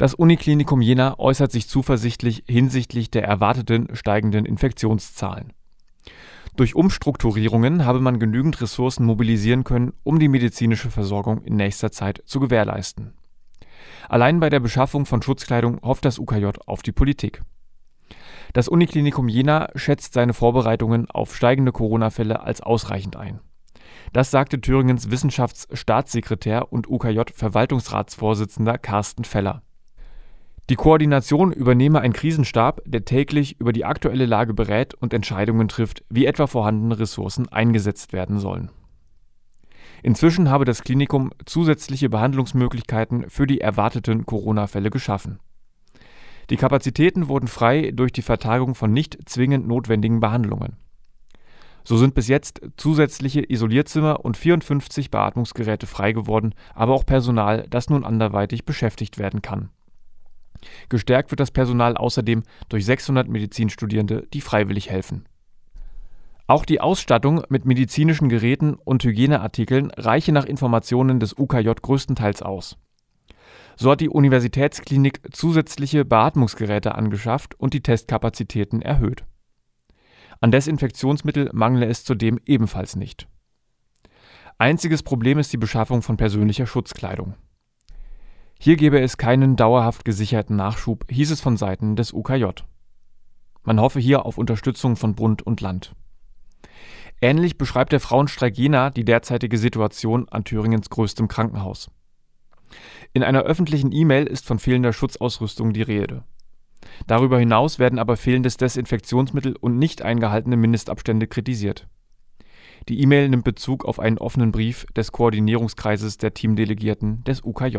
Das Uniklinikum Jena äußert sich zuversichtlich hinsichtlich der erwarteten steigenden Infektionszahlen. Durch Umstrukturierungen habe man genügend Ressourcen mobilisieren können, um die medizinische Versorgung in nächster Zeit zu gewährleisten. Allein bei der Beschaffung von Schutzkleidung hofft das UKJ auf die Politik. Das Uniklinikum Jena schätzt seine Vorbereitungen auf steigende Corona-Fälle als ausreichend ein. Das sagte Thüringens Wissenschaftsstaatssekretär und UKJ-Verwaltungsratsvorsitzender Carsten Feller. Die Koordination übernehme ein Krisenstab, der täglich über die aktuelle Lage berät und Entscheidungen trifft, wie etwa vorhandene Ressourcen eingesetzt werden sollen. Inzwischen habe das Klinikum zusätzliche Behandlungsmöglichkeiten für die erwarteten Corona-Fälle geschaffen. Die Kapazitäten wurden frei durch die Vertagung von nicht zwingend notwendigen Behandlungen. So sind bis jetzt zusätzliche Isolierzimmer und 54 Beatmungsgeräte frei geworden, aber auch Personal, das nun anderweitig beschäftigt werden kann. Gestärkt wird das Personal außerdem durch 600 Medizinstudierende, die freiwillig helfen. Auch die Ausstattung mit medizinischen Geräten und Hygieneartikeln reiche nach Informationen des UKJ größtenteils aus. So hat die Universitätsklinik zusätzliche Beatmungsgeräte angeschafft und die Testkapazitäten erhöht. An Desinfektionsmittel mangle es zudem ebenfalls nicht. Einziges Problem ist die Beschaffung von persönlicher Schutzkleidung. Hier gebe es keinen dauerhaft gesicherten Nachschub, hieß es von Seiten des UKJ. Man hoffe hier auf Unterstützung von Bund und Land. Ähnlich beschreibt der Frauenstreik Jena die derzeitige Situation an Thüringens größtem Krankenhaus. In einer öffentlichen E-Mail ist von fehlender Schutzausrüstung die Rede. Darüber hinaus werden aber fehlendes Desinfektionsmittel und nicht eingehaltene Mindestabstände kritisiert. Die E-Mail nimmt Bezug auf einen offenen Brief des Koordinierungskreises der Teamdelegierten des UKJ